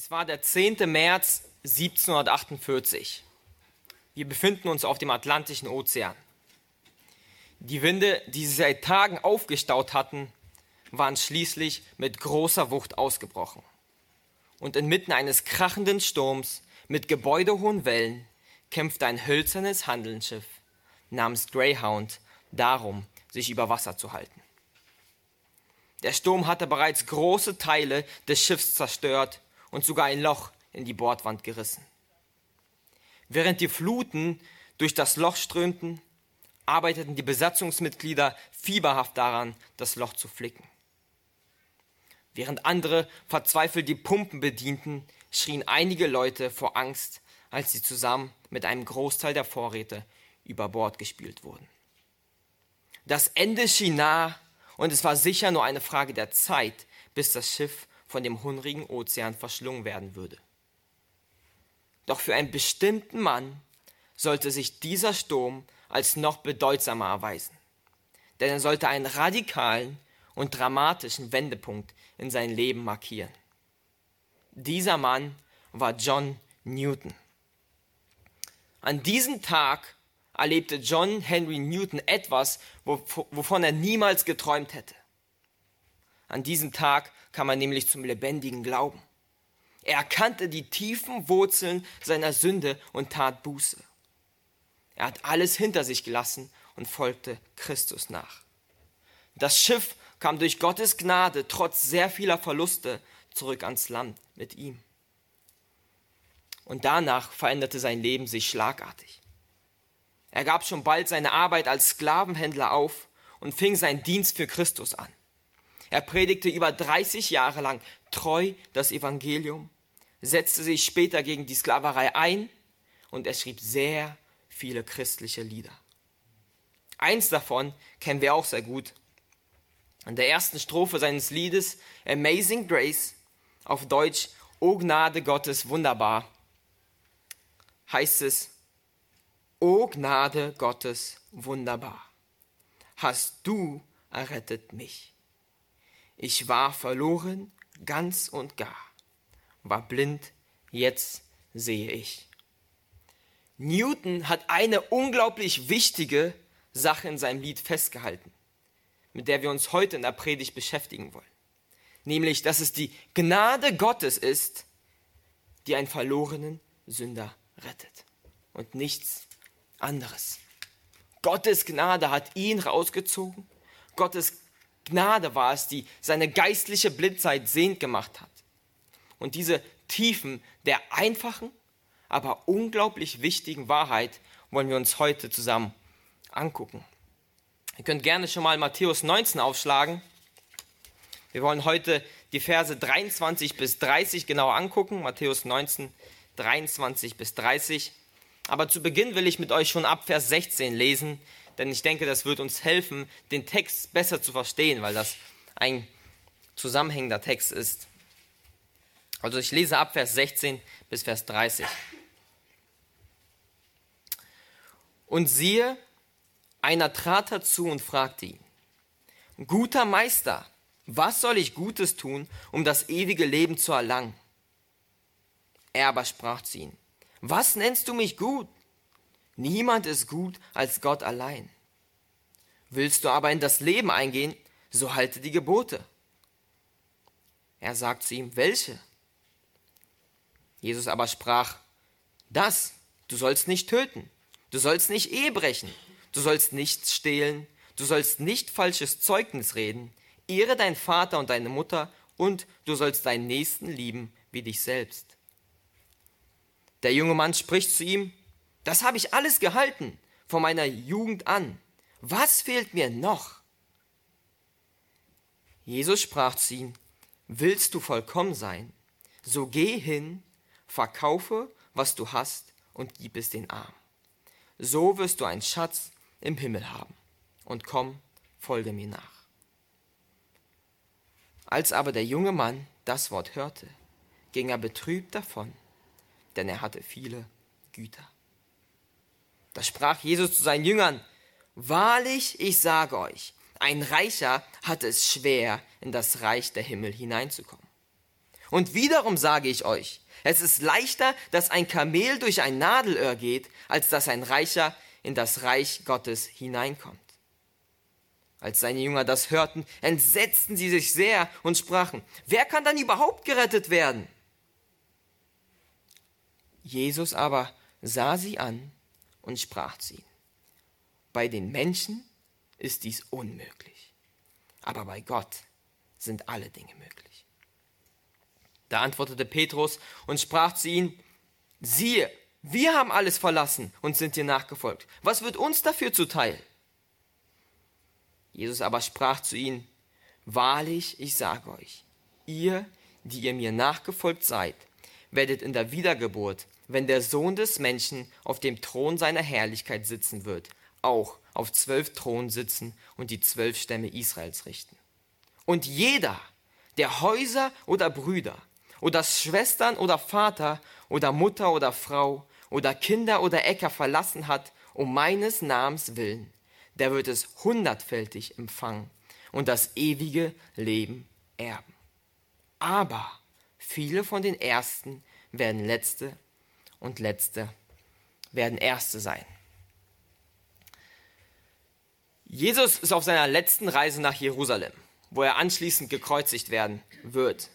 Es war der 10. März 1748. Wir befinden uns auf dem Atlantischen Ozean. Die Winde, die sich seit Tagen aufgestaut hatten, waren schließlich mit großer Wucht ausgebrochen. Und inmitten eines krachenden Sturms mit gebäudehohen Wellen kämpfte ein hölzernes Handelsschiff namens Greyhound darum, sich über Wasser zu halten. Der Sturm hatte bereits große Teile des Schiffs zerstört und sogar ein Loch in die Bordwand gerissen. Während die Fluten durch das Loch strömten, arbeiteten die Besatzungsmitglieder fieberhaft daran, das Loch zu flicken. Während andere verzweifelt die Pumpen bedienten, schrien einige Leute vor Angst, als sie zusammen mit einem Großteil der Vorräte über Bord gespielt wurden. Das Ende schien nah und es war sicher nur eine Frage der Zeit, bis das Schiff von dem hungrigen Ozean verschlungen werden würde. Doch für einen bestimmten Mann sollte sich dieser Sturm als noch bedeutsamer erweisen. Denn er sollte einen radikalen und dramatischen Wendepunkt in sein Leben markieren. Dieser Mann war John Newton. An diesem Tag erlebte John Henry Newton etwas, wovon er niemals geträumt hätte. An diesem Tag kam er nämlich zum lebendigen Glauben. Er erkannte die tiefen Wurzeln seiner Sünde und tat Buße. Er hat alles hinter sich gelassen und folgte Christus nach. Das Schiff kam durch Gottes Gnade trotz sehr vieler Verluste zurück ans Land mit ihm. Und danach veränderte sein Leben sich schlagartig. Er gab schon bald seine Arbeit als Sklavenhändler auf und fing seinen Dienst für Christus an. Er predigte über 30 Jahre lang treu das Evangelium, setzte sich später gegen die Sklaverei ein und er schrieb sehr viele christliche Lieder. Eins davon kennen wir auch sehr gut. In der ersten Strophe seines Liedes Amazing Grace, auf Deutsch O Gnade Gottes wunderbar, heißt es, O Gnade Gottes wunderbar, hast du errettet mich. Ich war verloren ganz und gar, war blind, jetzt sehe ich. Newton hat eine unglaublich wichtige Sache in seinem Lied festgehalten, mit der wir uns heute in der Predigt beschäftigen wollen. Nämlich, dass es die Gnade Gottes ist, die einen verlorenen Sünder rettet und nichts anderes. Gottes Gnade hat ihn rausgezogen. Gottes Gnade war es, die seine geistliche Blindheit sehend gemacht hat. Und diese Tiefen der einfachen aber unglaublich wichtigen Wahrheit wollen wir uns heute zusammen angucken. Ihr könnt gerne schon mal Matthäus 19 aufschlagen. Wir wollen heute die Verse 23 bis 30 genau angucken. Matthäus 19, 23 bis 30. Aber zu Beginn will ich mit euch schon ab Vers 16 lesen, denn ich denke, das wird uns helfen, den Text besser zu verstehen, weil das ein zusammenhängender Text ist. Also ich lese ab Vers 16 bis Vers 30. Und siehe, einer trat herzu und fragte ihn, Guter Meister, was soll ich Gutes tun, um das ewige Leben zu erlangen? Er aber sprach zu ihm, Was nennst du mich gut? Niemand ist gut als Gott allein. Willst du aber in das Leben eingehen, so halte die Gebote. Er sagt zu ihm, welche? Jesus aber sprach, das, du sollst nicht töten, Du sollst nicht Ehe brechen. Du sollst nichts stehlen. Du sollst nicht falsches Zeugnis reden. Ehre deinen Vater und deine Mutter und du sollst deinen Nächsten lieben wie dich selbst. Der junge Mann spricht zu ihm, das habe ich alles gehalten von meiner Jugend an. Was fehlt mir noch? Jesus sprach zu ihm, willst du vollkommen sein, so geh hin, verkaufe, was du hast und gib es den Armen so wirst du einen Schatz im Himmel haben. Und komm, folge mir nach. Als aber der junge Mann das Wort hörte, ging er betrübt davon, denn er hatte viele Güter. Da sprach Jesus zu seinen Jüngern, Wahrlich, ich sage euch, ein Reicher hatte es schwer, in das Reich der Himmel hineinzukommen. Und wiederum sage ich euch, es ist leichter, dass ein Kamel durch ein Nadelöhr geht, als dass ein Reicher in das Reich Gottes hineinkommt. Als seine Jünger das hörten, entsetzten sie sich sehr und sprachen, wer kann dann überhaupt gerettet werden? Jesus aber sah sie an und sprach zu ihnen, bei den Menschen ist dies unmöglich, aber bei Gott sind alle Dinge möglich. Da antwortete Petrus und sprach zu ihnen, siehe, wir haben alles verlassen und sind dir nachgefolgt. Was wird uns dafür zuteil? Jesus aber sprach zu ihnen, Wahrlich, ich sage euch, ihr, die ihr mir nachgefolgt seid, werdet in der Wiedergeburt, wenn der Sohn des Menschen auf dem Thron seiner Herrlichkeit sitzen wird, auch auf zwölf Thronen sitzen und die zwölf Stämme Israels richten. Und jeder, der Häuser oder Brüder oder Schwestern oder Vater oder Mutter oder Frau oder Kinder oder Äcker verlassen hat, um meines Namens willen, der wird es hundertfältig empfangen und das ewige Leben erben. Aber viele von den Ersten werden Letzte und Letzte werden Erste sein. Jesus ist auf seiner letzten Reise nach Jerusalem, wo er anschließend gekreuzigt werden wird.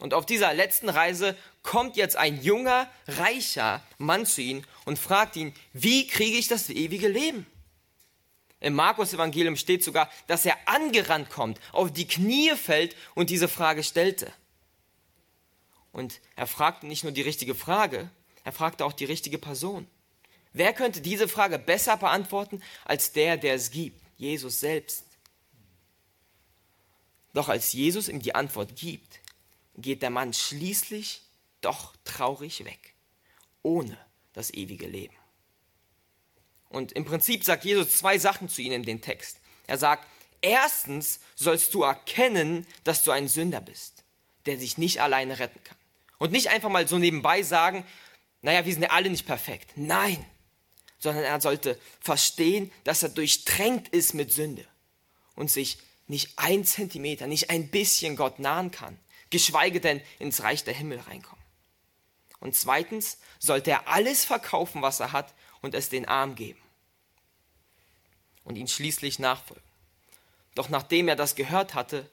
Und auf dieser letzten Reise kommt jetzt ein junger, reicher Mann zu ihm und fragt ihn, wie kriege ich das ewige Leben? Im Markus-Evangelium steht sogar, dass er angerannt kommt, auf die Knie fällt und diese Frage stellte. Und er fragte nicht nur die richtige Frage, er fragte auch die richtige Person. Wer könnte diese Frage besser beantworten als der, der es gibt, Jesus selbst? Doch als Jesus ihm die Antwort gibt, geht der Mann schließlich doch traurig weg, ohne das ewige Leben. Und im Prinzip sagt Jesus zwei Sachen zu ihnen in den Text. Er sagt, erstens sollst du erkennen, dass du ein Sünder bist, der sich nicht alleine retten kann. Und nicht einfach mal so nebenbei sagen, naja, wir sind ja alle nicht perfekt. Nein, sondern er sollte verstehen, dass er durchtränkt ist mit Sünde und sich nicht ein Zentimeter, nicht ein bisschen Gott nahen kann, geschweige denn ins Reich der Himmel reinkommen. Und zweitens sollte er alles verkaufen, was er hat, und es den Arm geben und ihn schließlich nachfolgen. Doch nachdem er das gehört hatte,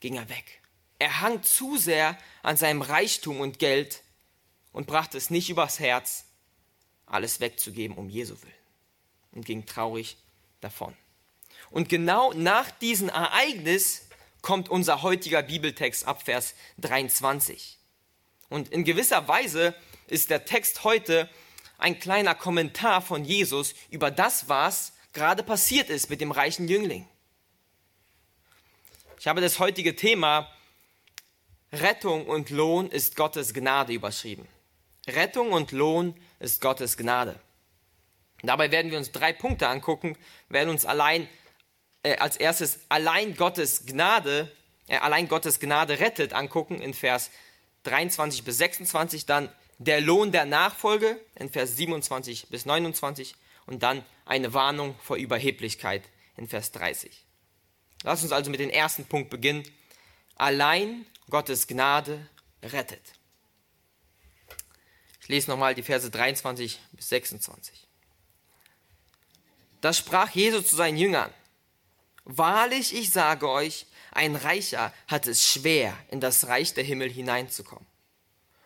ging er weg. Er hang zu sehr an seinem Reichtum und Geld und brachte es nicht übers Herz, alles wegzugeben um Jesu willen und ging traurig davon. Und genau nach diesem Ereignis kommt unser heutiger Bibeltext ab Vers 23. Und in gewisser Weise ist der Text heute ein kleiner Kommentar von Jesus über das, was gerade passiert ist mit dem reichen Jüngling. Ich habe das heutige Thema Rettung und Lohn ist Gottes Gnade überschrieben. Rettung und Lohn ist Gottes Gnade. Dabei werden wir uns drei Punkte angucken, werden uns allein äh, als erstes allein Gottes Gnade, äh, allein Gottes Gnade rettet angucken in Vers 23 bis 26, dann der Lohn der Nachfolge in Vers 27 bis 29 und dann eine Warnung vor Überheblichkeit in Vers 30. Lass uns also mit dem ersten Punkt beginnen. Allein Gottes Gnade rettet. Ich lese nochmal die Verse 23 bis 26. Da sprach Jesus zu seinen Jüngern. Wahrlich, ich sage euch, ein Reicher hat es schwer, in das Reich der Himmel hineinzukommen.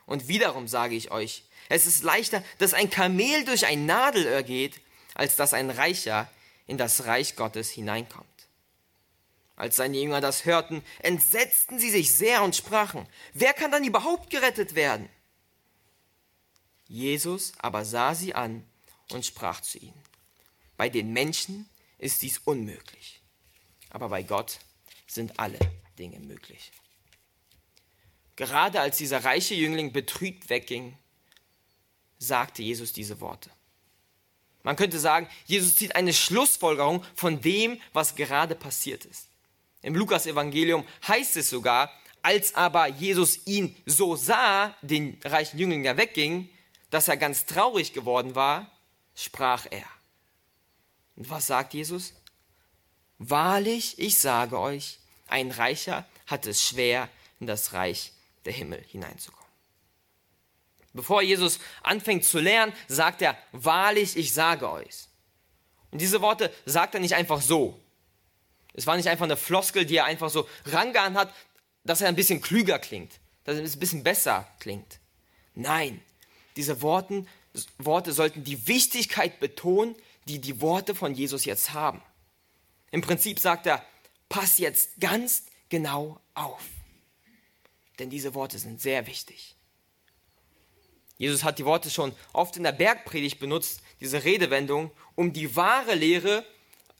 Und wiederum sage ich euch, es ist leichter, dass ein Kamel durch ein Nadelöhr geht, als dass ein Reicher in das Reich Gottes hineinkommt. Als seine Jünger das hörten, entsetzten sie sich sehr und sprachen, wer kann dann überhaupt gerettet werden? Jesus aber sah sie an und sprach zu ihnen, bei den Menschen ist dies unmöglich, aber bei Gott sind alle Dinge möglich. Gerade als dieser reiche Jüngling betrübt wegging, sagte Jesus diese Worte. Man könnte sagen, Jesus zieht eine Schlussfolgerung von dem, was gerade passiert ist. Im Lukas-Evangelium heißt es sogar, als aber Jesus ihn so sah, den reichen Jüngling, der wegging, dass er ganz traurig geworden war, sprach er. Und was sagt Jesus? Wahrlich, ich sage euch, ein Reicher hat es schwer in das Reich der Himmel hineinzukommen. Bevor Jesus anfängt zu lernen, sagt er, wahrlich, ich sage euch. Und diese Worte sagt er nicht einfach so. Es war nicht einfach eine Floskel, die er einfach so rangehauen hat, dass er ein bisschen klüger klingt, dass er ein bisschen besser klingt. Nein, diese Worten, Worte sollten die Wichtigkeit betonen, die die Worte von Jesus jetzt haben. Im Prinzip sagt er, pass jetzt ganz genau auf. Denn diese Worte sind sehr wichtig. Jesus hat die Worte schon oft in der Bergpredigt benutzt, diese Redewendung, um die wahre Lehre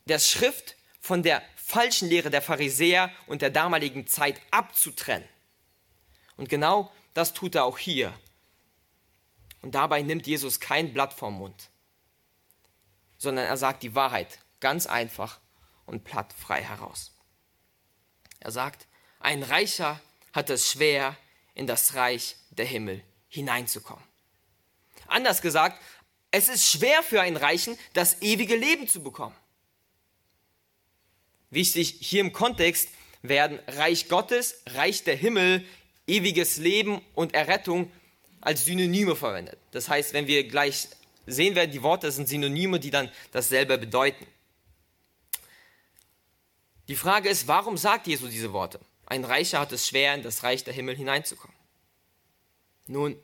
der Schrift von der falschen Lehre der Pharisäer und der damaligen Zeit abzutrennen. Und genau das tut er auch hier. Und dabei nimmt Jesus kein Blatt vom Mund, sondern er sagt die Wahrheit ganz einfach und platt frei heraus. Er sagt, ein Reicher hat es schwer, in das Reich der Himmel hineinzukommen. Anders gesagt, es ist schwer für einen Reichen, das ewige Leben zu bekommen. Wichtig hier im Kontext werden Reich Gottes, Reich der Himmel, ewiges Leben und Errettung als Synonyme verwendet. Das heißt, wenn wir gleich sehen werden, die Worte sind Synonyme, die dann dasselbe bedeuten. Die Frage ist, warum sagt Jesus diese Worte? Ein Reicher hat es schwer, in das Reich der Himmel hineinzukommen. Nun,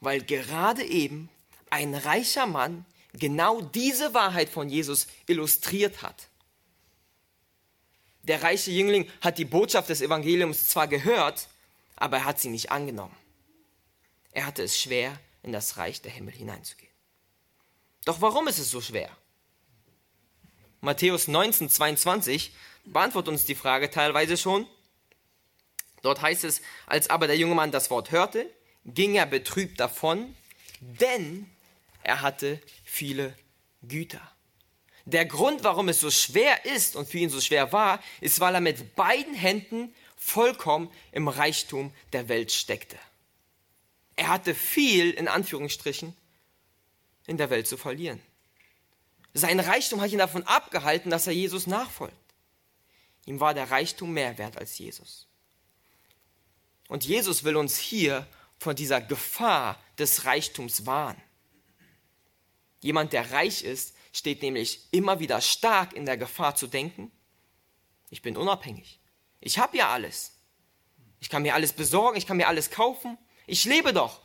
weil gerade eben ein reicher Mann genau diese Wahrheit von Jesus illustriert hat. Der reiche Jüngling hat die Botschaft des Evangeliums zwar gehört, aber er hat sie nicht angenommen. Er hatte es schwer, in das Reich der Himmel hineinzugehen. Doch warum ist es so schwer? Matthäus 19, 22 beantwortet uns die Frage teilweise schon. Dort heißt es, als aber der junge Mann das Wort hörte, ging er betrübt davon, denn er hatte viele Güter. Der Grund, warum es so schwer ist und für ihn so schwer war, ist, weil er mit beiden Händen vollkommen im Reichtum der Welt steckte. Er hatte viel, in Anführungsstrichen, in der Welt zu verlieren. Sein Reichtum hat ihn davon abgehalten, dass er Jesus nachfolgt. Ihm war der Reichtum mehr wert als Jesus. Und Jesus will uns hier vor dieser Gefahr des Reichtums warnen. Jemand, der reich ist, steht nämlich immer wieder stark in der Gefahr zu denken, ich bin unabhängig. Ich habe ja alles. Ich kann mir alles besorgen, ich kann mir alles kaufen. Ich lebe doch.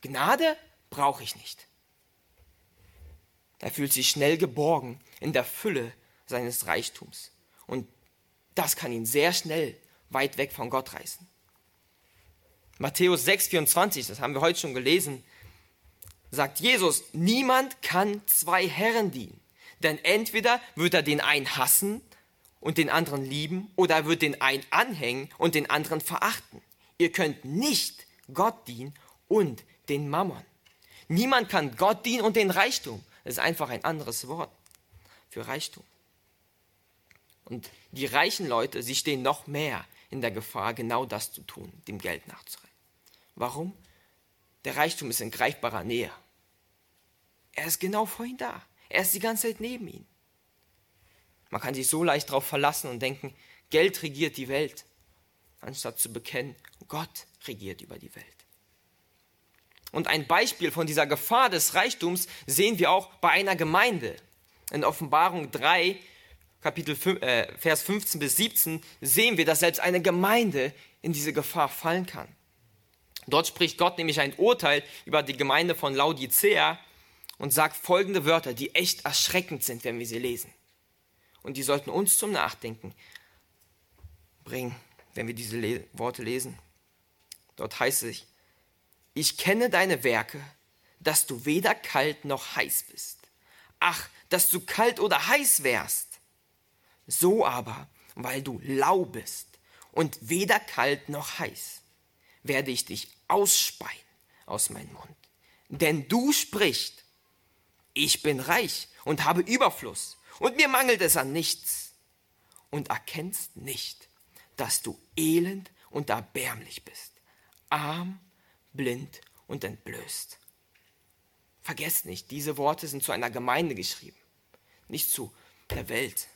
Gnade brauche ich nicht. Er fühlt sich schnell geborgen in der Fülle seines Reichtums. Und das kann ihn sehr schnell weit weg von Gott reißen. Matthäus 6,24, das haben wir heute schon gelesen, sagt Jesus, niemand kann zwei Herren dienen. Denn entweder wird er den einen hassen und den anderen lieben, oder er wird den einen anhängen und den anderen verachten. Ihr könnt nicht Gott dienen und den Mammon. Niemand kann Gott dienen und den Reichtum. Das ist einfach ein anderes Wort für Reichtum. Und die reichen Leute, sie stehen noch mehr in der Gefahr, genau das zu tun, dem Geld nachzurennen. Warum? Der Reichtum ist in greifbarer Nähe. Er ist genau vor ihm da. Er ist die ganze Zeit neben ihm. Man kann sich so leicht darauf verlassen und denken, Geld regiert die Welt, anstatt zu bekennen, Gott regiert über die Welt. Und ein Beispiel von dieser Gefahr des Reichtums sehen wir auch bei einer Gemeinde. In Offenbarung 3, Kapitel 5, äh, Vers 15 bis 17 sehen wir, dass selbst eine Gemeinde in diese Gefahr fallen kann. Dort spricht Gott nämlich ein Urteil über die Gemeinde von Laodicea und sagt folgende Wörter, die echt erschreckend sind, wenn wir sie lesen. Und die sollten uns zum Nachdenken bringen, wenn wir diese Le Worte lesen. Dort heißt es, ich kenne deine Werke, dass du weder kalt noch heiß bist. Ach, dass du kalt oder heiß wärst. So aber, weil du lau bist und weder kalt noch heiß, werde ich dich ausspeien aus meinem Mund. Denn du sprichst, ich bin reich und habe Überfluss und mir mangelt es an nichts. Und erkennst nicht, dass du elend und erbärmlich bist, arm, blind und entblößt. Vergesst nicht, diese Worte sind zu einer Gemeinde geschrieben, nicht zu der Welt.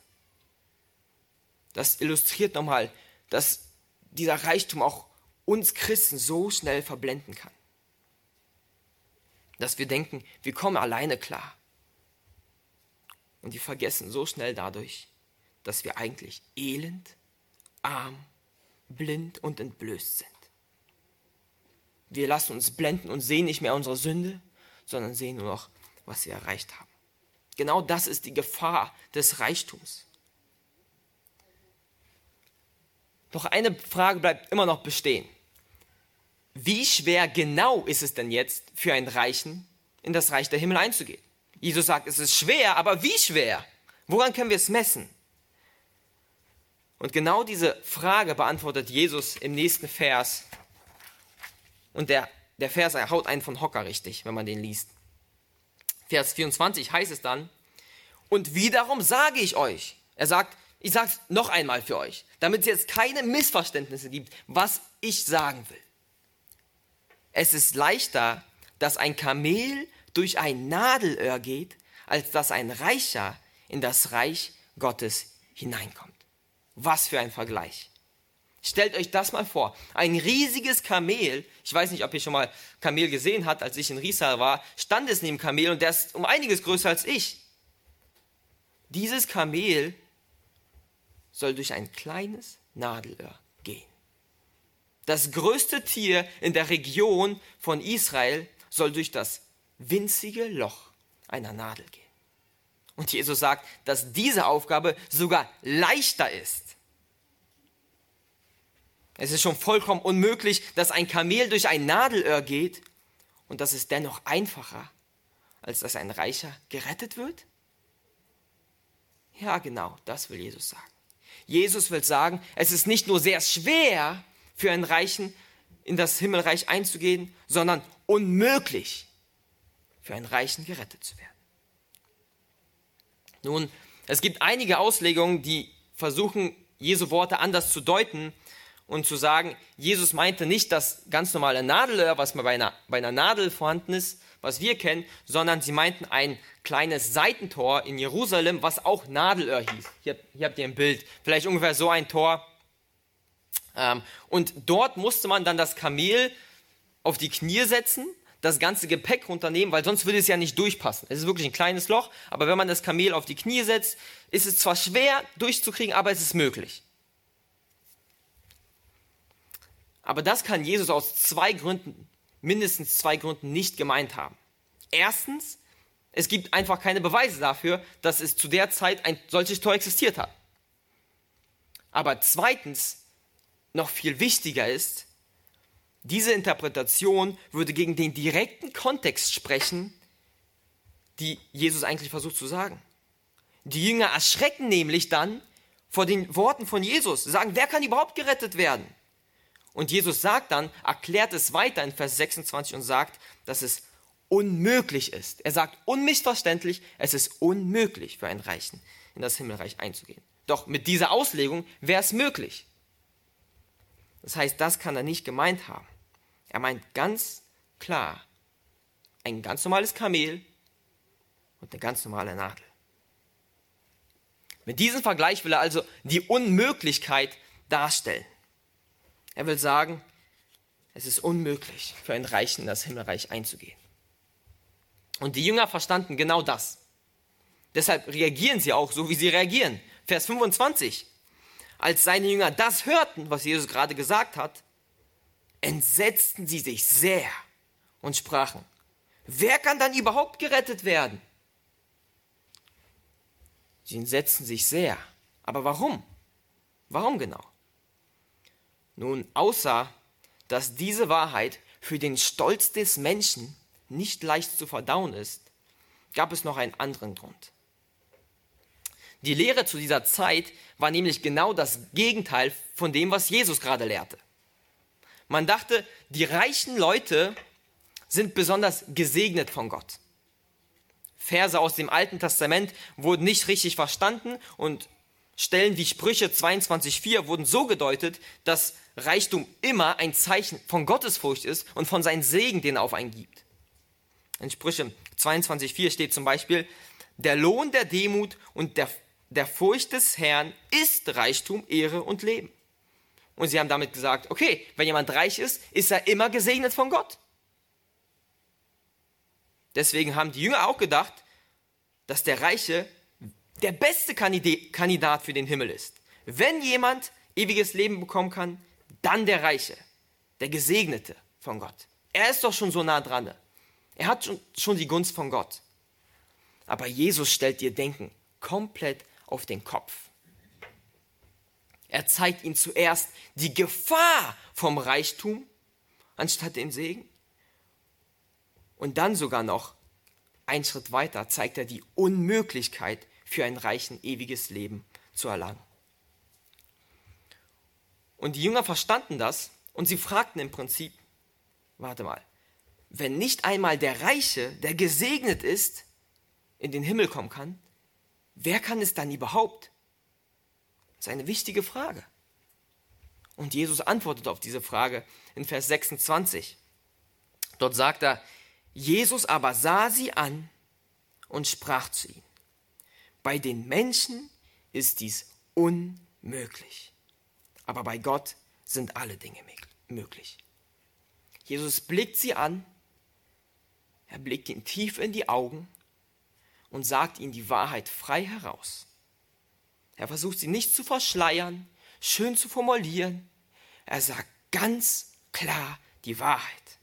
Das illustriert nochmal, dass dieser Reichtum auch uns Christen so schnell verblenden kann. Dass wir denken, wir kommen alleine klar. Und wir vergessen so schnell dadurch, dass wir eigentlich elend, arm, blind und entblößt sind. Wir lassen uns blenden und sehen nicht mehr unsere Sünde, sondern sehen nur noch, was wir erreicht haben. Genau das ist die Gefahr des Reichtums. Doch eine Frage bleibt immer noch bestehen. Wie schwer genau ist es denn jetzt für einen Reichen, in das Reich der Himmel einzugehen? Jesus sagt, es ist schwer, aber wie schwer? Woran können wir es messen? Und genau diese Frage beantwortet Jesus im nächsten Vers. Und der, der Vers haut einen von Hocker richtig, wenn man den liest. Vers 24 heißt es dann, und wiederum sage ich euch, er sagt, ich sage es noch einmal für euch, damit es jetzt keine Missverständnisse gibt, was ich sagen will. Es ist leichter, dass ein Kamel durch ein Nadelöhr geht, als dass ein Reicher in das Reich Gottes hineinkommt. Was für ein Vergleich. Stellt euch das mal vor. Ein riesiges Kamel, ich weiß nicht, ob ihr schon mal Kamel gesehen habt, als ich in Riesal war, stand es neben Kamel und der ist um einiges größer als ich. Dieses Kamel soll durch ein kleines Nadelöhr gehen. Das größte Tier in der Region von Israel soll durch das winzige Loch einer Nadel gehen. Und Jesus sagt, dass diese Aufgabe sogar leichter ist. Es ist schon vollkommen unmöglich, dass ein Kamel durch ein Nadelöhr geht und das ist dennoch einfacher, als dass ein Reicher gerettet wird? Ja, genau, das will Jesus sagen. Jesus will sagen, es ist nicht nur sehr schwer für einen Reichen in das Himmelreich einzugehen, sondern unmöglich für einen Reichen gerettet zu werden. Nun, es gibt einige Auslegungen, die versuchen, Jesu Worte anders zu deuten und zu sagen, Jesus meinte nicht das ganz normale Nadelöhr, was bei einer, bei einer Nadel vorhanden ist, was wir kennen, sondern sie meinten ein kleines Seitentor in Jerusalem, was auch Nadelöhr hieß. Hier, hier habt ihr ein Bild, vielleicht ungefähr so ein Tor. Ähm, und dort musste man dann das Kamel auf die Knie setzen, das ganze Gepäck runternehmen, weil sonst würde es ja nicht durchpassen. Es ist wirklich ein kleines Loch, aber wenn man das Kamel auf die Knie setzt, ist es zwar schwer durchzukriegen, aber es ist möglich. Aber das kann Jesus aus zwei Gründen mindestens zwei Gründen nicht gemeint haben. Erstens, es gibt einfach keine Beweise dafür, dass es zu der Zeit ein solches Tor existiert hat. Aber zweitens, noch viel wichtiger ist, diese Interpretation würde gegen den direkten Kontext sprechen, die Jesus eigentlich versucht zu sagen. Die Jünger erschrecken nämlich dann vor den Worten von Jesus, sagen, wer kann überhaupt gerettet werden? Und Jesus sagt dann, erklärt es weiter in Vers 26 und sagt, dass es unmöglich ist. Er sagt unmissverständlich, es ist unmöglich für einen Reichen in das Himmelreich einzugehen. Doch mit dieser Auslegung wäre es möglich. Das heißt, das kann er nicht gemeint haben. Er meint ganz klar ein ganz normales Kamel und eine ganz normale Nadel. Mit diesem Vergleich will er also die Unmöglichkeit darstellen. Er will sagen, es ist unmöglich für einen Reichen in das Himmelreich einzugehen. Und die Jünger verstanden genau das. Deshalb reagieren sie auch so, wie sie reagieren. Vers 25. Als seine Jünger das hörten, was Jesus gerade gesagt hat, entsetzten sie sich sehr und sprachen, wer kann dann überhaupt gerettet werden? Sie entsetzten sich sehr. Aber warum? Warum genau? Nun, außer dass diese Wahrheit für den Stolz des Menschen nicht leicht zu verdauen ist, gab es noch einen anderen Grund. Die Lehre zu dieser Zeit war nämlich genau das Gegenteil von dem, was Jesus gerade lehrte. Man dachte, die reichen Leute sind besonders gesegnet von Gott. Verse aus dem Alten Testament wurden nicht richtig verstanden und Stellen wie Sprüche 22.4 wurden so gedeutet, dass Reichtum immer ein Zeichen von Gottesfurcht ist und von seinem Segen, den er auf einen gibt. In Sprüche 22.4 steht zum Beispiel, der Lohn der Demut und der, der Furcht des Herrn ist Reichtum, Ehre und Leben. Und sie haben damit gesagt, okay, wenn jemand reich ist, ist er immer gesegnet von Gott. Deswegen haben die Jünger auch gedacht, dass der Reiche der beste Kandidat für den Himmel ist. Wenn jemand ewiges Leben bekommen kann, dann der Reiche, der Gesegnete von Gott. Er ist doch schon so nah dran. Er hat schon die Gunst von Gott. Aber Jesus stellt ihr Denken komplett auf den Kopf. Er zeigt ihnen zuerst die Gefahr vom Reichtum anstatt den Segen. Und dann sogar noch einen Schritt weiter zeigt er die Unmöglichkeit für ein reichen ewiges Leben zu erlangen. Und die Jünger verstanden das und sie fragten im Prinzip, warte mal, wenn nicht einmal der Reiche, der gesegnet ist, in den Himmel kommen kann, wer kann es dann überhaupt? Das ist eine wichtige Frage. Und Jesus antwortet auf diese Frage in Vers 26. Dort sagt er, Jesus aber sah sie an und sprach zu ihnen, bei den Menschen ist dies unmöglich, aber bei Gott sind alle Dinge möglich. Jesus blickt sie an, er blickt ihnen tief in die Augen und sagt ihnen die Wahrheit frei heraus. Er versucht sie nicht zu verschleiern, schön zu formulieren. Er sagt ganz klar die Wahrheit.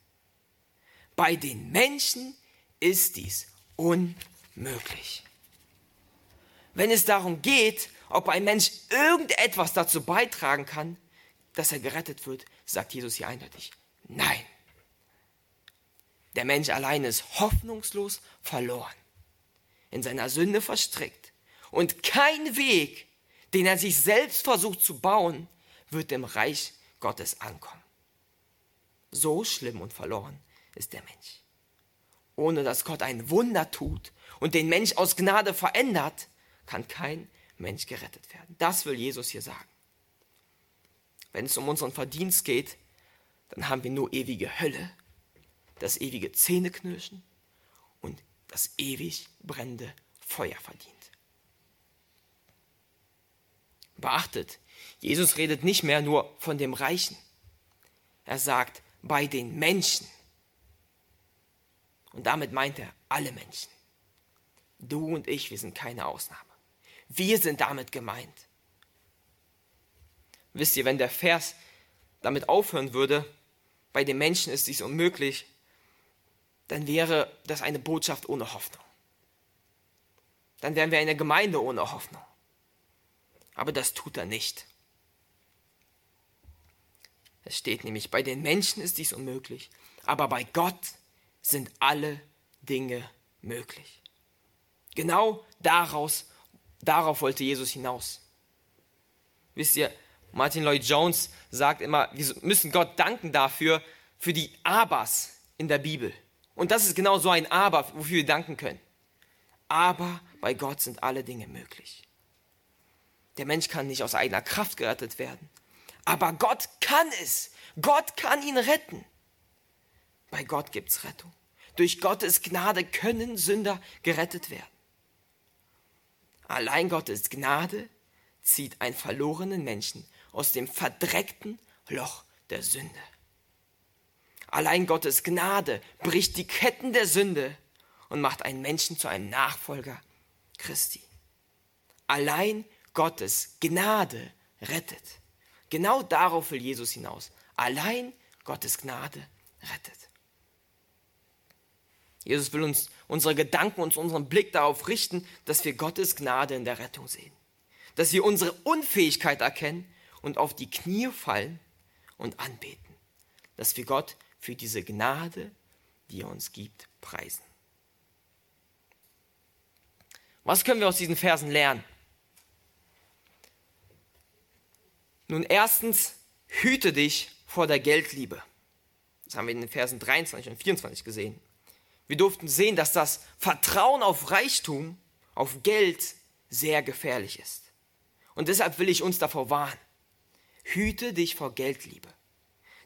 Bei den Menschen ist dies unmöglich. Wenn es darum geht, ob ein Mensch irgendetwas dazu beitragen kann, dass er gerettet wird, sagt Jesus hier eindeutig, nein. Der Mensch allein ist hoffnungslos verloren in seiner Sünde verstrickt. Und kein Weg, den er sich selbst versucht zu bauen, wird im Reich Gottes ankommen. So schlimm und verloren ist der Mensch. Ohne dass Gott ein Wunder tut und den Mensch aus Gnade verändert, kann kein Mensch gerettet werden. Das will Jesus hier sagen. Wenn es um unseren Verdienst geht, dann haben wir nur ewige Hölle, das ewige Zähneknirschen und das ewig brennende Feuer verdient. Beachtet, Jesus redet nicht mehr nur von dem Reichen. Er sagt, bei den Menschen. Und damit meint er alle Menschen. Du und ich, wir sind keine Ausnahme. Wir sind damit gemeint. Wisst ihr, wenn der Vers damit aufhören würde, bei den Menschen ist dies unmöglich, dann wäre das eine Botschaft ohne Hoffnung. Dann wären wir eine Gemeinde ohne Hoffnung. Aber das tut er nicht. Es steht nämlich, bei den Menschen ist dies unmöglich, aber bei Gott sind alle Dinge möglich. Genau daraus, darauf wollte Jesus hinaus. Wisst ihr, Martin Lloyd Jones sagt immer, wir müssen Gott danken dafür, für die Abers in der Bibel. Und das ist genau so ein Aber, wofür wir danken können. Aber bei Gott sind alle Dinge möglich. Der Mensch kann nicht aus eigener Kraft gerettet werden. Aber Gott kann es. Gott kann ihn retten. Bei Gott gibt es Rettung. Durch Gottes Gnade können Sünder gerettet werden. Allein Gottes Gnade zieht einen verlorenen Menschen aus dem verdreckten Loch der Sünde. Allein Gottes Gnade bricht die Ketten der Sünde und macht einen Menschen zu einem Nachfolger Christi. Allein Gottes Gnade rettet. Genau darauf will Jesus hinaus. Allein Gottes Gnade rettet. Jesus will uns unsere Gedanken und unseren Blick darauf richten, dass wir Gottes Gnade in der Rettung sehen. Dass wir unsere Unfähigkeit erkennen und auf die Knie fallen und anbeten. Dass wir Gott für diese Gnade, die er uns gibt, preisen. Was können wir aus diesen Versen lernen? Nun, erstens, hüte dich vor der Geldliebe. Das haben wir in den Versen 23 und 24 gesehen. Wir durften sehen, dass das Vertrauen auf Reichtum, auf Geld sehr gefährlich ist. Und deshalb will ich uns davor warnen. Hüte dich vor Geldliebe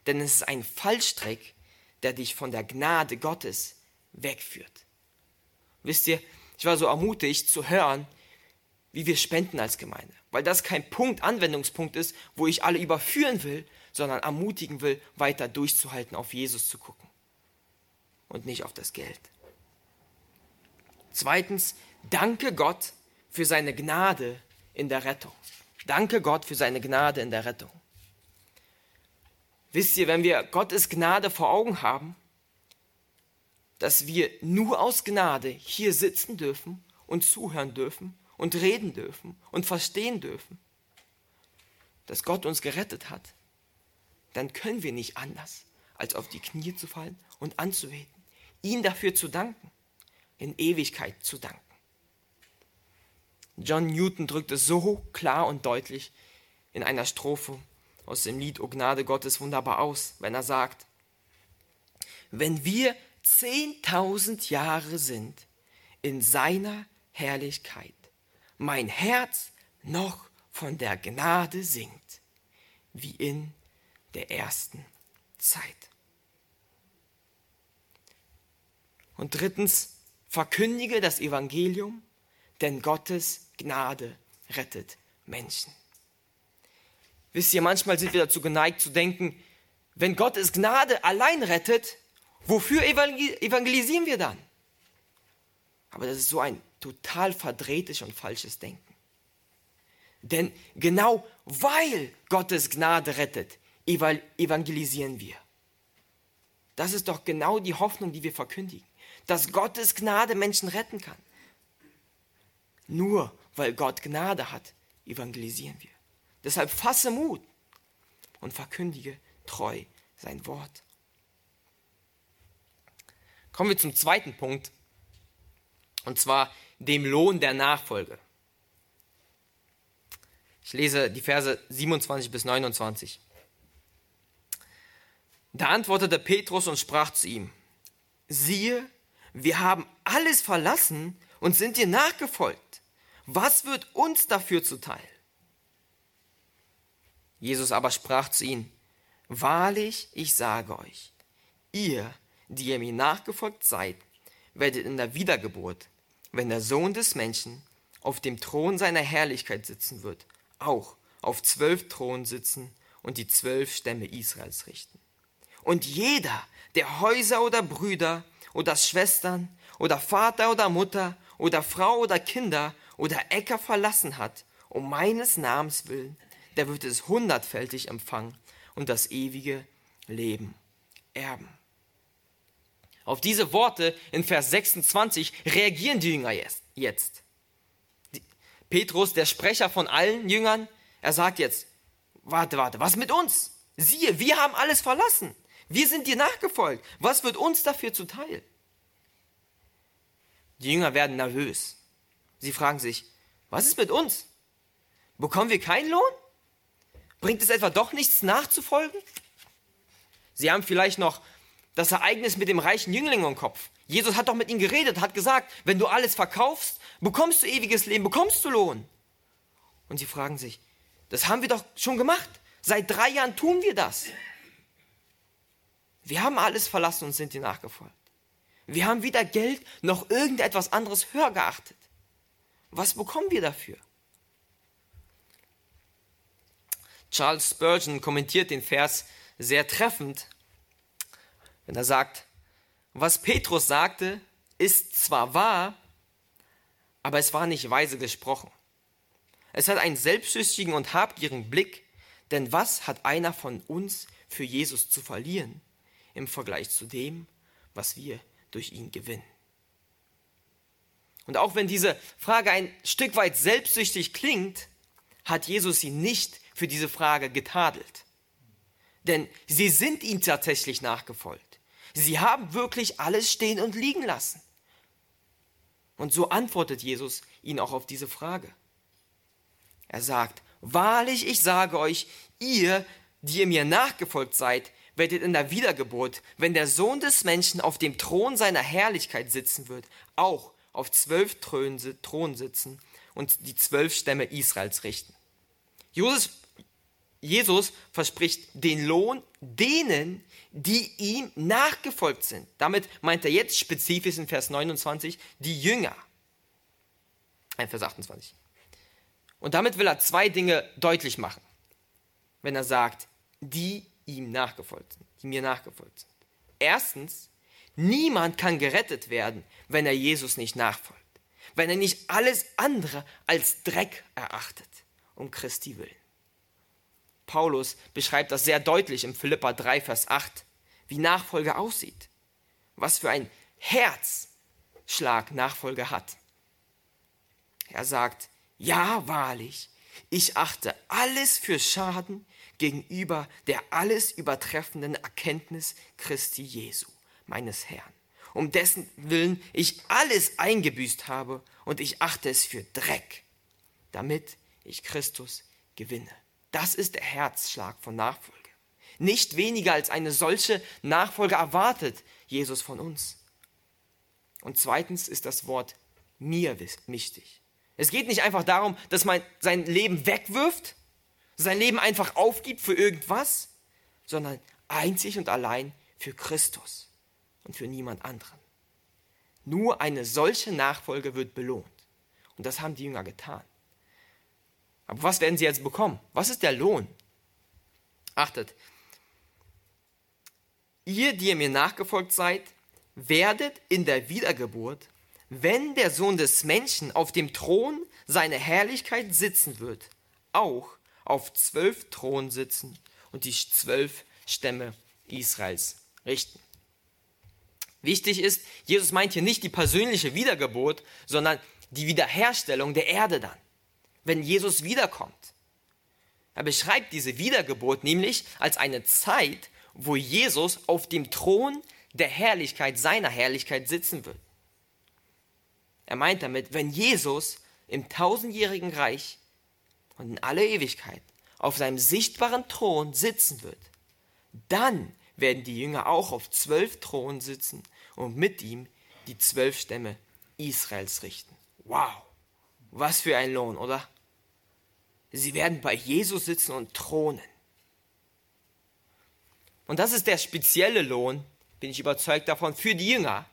denn es ist ein Fallstrick, der dich von der Gnade Gottes wegführt. Wisst ihr, ich war so ermutigt zu hören, wie wir spenden als Gemeinde. weil das kein Punkt, Anwendungspunkt ist, wo ich alle überführen will, sondern ermutigen will, weiter durchzuhalten, auf Jesus zu gucken und nicht auf das Geld. Zweitens, danke Gott für seine Gnade in der Rettung. Danke Gott für seine Gnade in der Rettung. Wisst ihr, wenn wir Gottes Gnade vor Augen haben, dass wir nur aus Gnade hier sitzen dürfen und zuhören dürfen und reden dürfen und verstehen dürfen, dass Gott uns gerettet hat, dann können wir nicht anders, als auf die Knie zu fallen und anzubeten, ihn dafür zu danken, in Ewigkeit zu danken. John Newton drückt es so klar und deutlich in einer Strophe aus dem Lied O Gnade Gottes wunderbar aus, wenn er sagt, wenn wir zehntausend Jahre sind in seiner Herrlichkeit, mein Herz noch von der Gnade singt, wie in der ersten Zeit. Und drittens, verkündige das Evangelium, denn Gottes Gnade rettet Menschen. Wisst ihr, manchmal sind wir dazu geneigt zu denken, wenn Gottes Gnade allein rettet, wofür evangelisieren wir dann? Aber das ist so ein total verdrehtes und falsches Denken. Denn genau weil Gottes Gnade rettet, evangelisieren wir. Das ist doch genau die Hoffnung, die wir verkündigen, dass Gottes Gnade Menschen retten kann. Nur weil Gott Gnade hat, evangelisieren wir. Deshalb fasse Mut und verkündige treu sein Wort. Kommen wir zum zweiten Punkt, und zwar dem Lohn der Nachfolge. Ich lese die Verse 27 bis 29. Da antwortete Petrus und sprach zu ihm, siehe, wir haben alles verlassen und sind dir nachgefolgt. Was wird uns dafür zuteil? Jesus aber sprach zu ihnen, Wahrlich, ich sage euch, ihr, die ihr mir nachgefolgt seid, werdet in der Wiedergeburt, wenn der Sohn des Menschen auf dem Thron seiner Herrlichkeit sitzen wird, auch auf zwölf Thronen sitzen und die zwölf Stämme Israels richten. Und jeder, der Häuser oder Brüder oder Schwestern oder Vater oder Mutter oder Frau oder Kinder oder Äcker verlassen hat, um meines Namens willen, der wird es hundertfältig empfangen und das ewige Leben erben. Auf diese Worte in Vers 26 reagieren die Jünger jetzt. Petrus, der Sprecher von allen Jüngern, er sagt jetzt, warte, warte, was mit uns? Siehe, wir haben alles verlassen. Wir sind dir nachgefolgt. Was wird uns dafür zuteil? Die Jünger werden nervös. Sie fragen sich, was ist mit uns? Bekommen wir keinen Lohn? Bringt es etwa doch nichts nachzufolgen? Sie haben vielleicht noch das Ereignis mit dem reichen Jüngling im Kopf. Jesus hat doch mit ihnen geredet, hat gesagt, wenn du alles verkaufst, bekommst du ewiges Leben, bekommst du Lohn. Und sie fragen sich, das haben wir doch schon gemacht. Seit drei Jahren tun wir das. Wir haben alles verlassen und sind dir nachgefolgt. Wir haben weder Geld noch irgendetwas anderes höher geachtet. Was bekommen wir dafür? Charles Spurgeon kommentiert den Vers sehr treffend, wenn er sagt, was Petrus sagte, ist zwar wahr, aber es war nicht weise gesprochen. Es hat einen selbstsüchtigen und habgierigen Blick, denn was hat einer von uns für Jesus zu verlieren im Vergleich zu dem, was wir durch ihn gewinnen? Und auch wenn diese Frage ein Stück weit selbstsüchtig klingt, hat Jesus sie nicht für diese Frage getadelt. Denn sie sind ihm tatsächlich nachgefolgt. Sie haben wirklich alles stehen und liegen lassen. Und so antwortet Jesus ihnen auch auf diese Frage. Er sagt, wahrlich, ich sage euch, ihr, die ihr mir nachgefolgt seid, werdet in der Wiedergeburt, wenn der Sohn des Menschen auf dem Thron seiner Herrlichkeit sitzen wird, auch auf zwölf Thronen sitzen und die zwölf Stämme Israels richten. Jesus, Jesus verspricht den Lohn denen, die ihm nachgefolgt sind. Damit meint er jetzt spezifisch in Vers 29 die Jünger. Ein Vers 28. Und damit will er zwei Dinge deutlich machen, wenn er sagt, die ihm nachgefolgt sind, die mir nachgefolgt sind. Erstens, niemand kann gerettet werden, wenn er Jesus nicht nachfolgt, wenn er nicht alles andere als Dreck erachtet, um Christi willen. Paulus beschreibt das sehr deutlich im Philippa 3, Vers 8, wie Nachfolge aussieht, was für ein Herzschlag Nachfolge hat. Er sagt, ja wahrlich, ich achte alles für Schaden gegenüber der alles übertreffenden Erkenntnis Christi Jesu, meines Herrn, um dessen Willen ich alles eingebüßt habe und ich achte es für Dreck, damit ich Christus gewinne. Das ist der Herzschlag von Nachfolge. Nicht weniger als eine solche Nachfolge erwartet Jesus von uns. Und zweitens ist das Wort mir wichtig. Es geht nicht einfach darum, dass man sein Leben wegwirft, sein Leben einfach aufgibt für irgendwas, sondern einzig und allein für Christus und für niemand anderen. Nur eine solche Nachfolge wird belohnt. Und das haben die Jünger getan. Aber was werden sie jetzt bekommen? Was ist der Lohn? Achtet, ihr, die ihr mir nachgefolgt seid, werdet in der Wiedergeburt wenn der Sohn des Menschen auf dem Thron seiner Herrlichkeit sitzen wird, auch auf zwölf Thronen sitzen und die zwölf Stämme Israels richten. Wichtig ist, Jesus meint hier nicht die persönliche Wiedergeburt, sondern die Wiederherstellung der Erde dann, wenn Jesus wiederkommt. Er beschreibt diese Wiedergeburt nämlich als eine Zeit, wo Jesus auf dem Thron der Herrlichkeit, seiner Herrlichkeit sitzen wird. Er meint damit, wenn Jesus im tausendjährigen Reich und in aller Ewigkeit auf seinem sichtbaren Thron sitzen wird, dann werden die Jünger auch auf zwölf Thronen sitzen und mit ihm die zwölf Stämme Israels richten. Wow, was für ein Lohn, oder? Sie werden bei Jesus sitzen und thronen. Und das ist der spezielle Lohn, bin ich überzeugt davon, für die Jünger.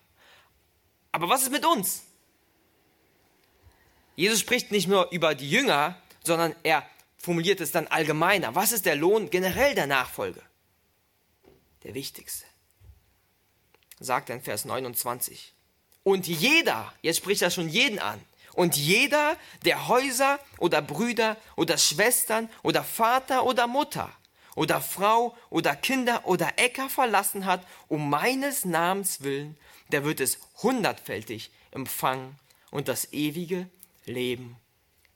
Aber was ist mit uns? Jesus spricht nicht nur über die Jünger, sondern er formuliert es dann allgemeiner. Was ist der Lohn generell der Nachfolge? Der wichtigste. Sagt er in Vers 29. Und jeder, jetzt spricht er schon jeden an, und jeder, der Häuser oder Brüder oder Schwestern oder Vater oder Mutter oder Frau oder Kinder oder Äcker verlassen hat, um meines Namens willen, der wird es hundertfältig empfangen und das ewige Leben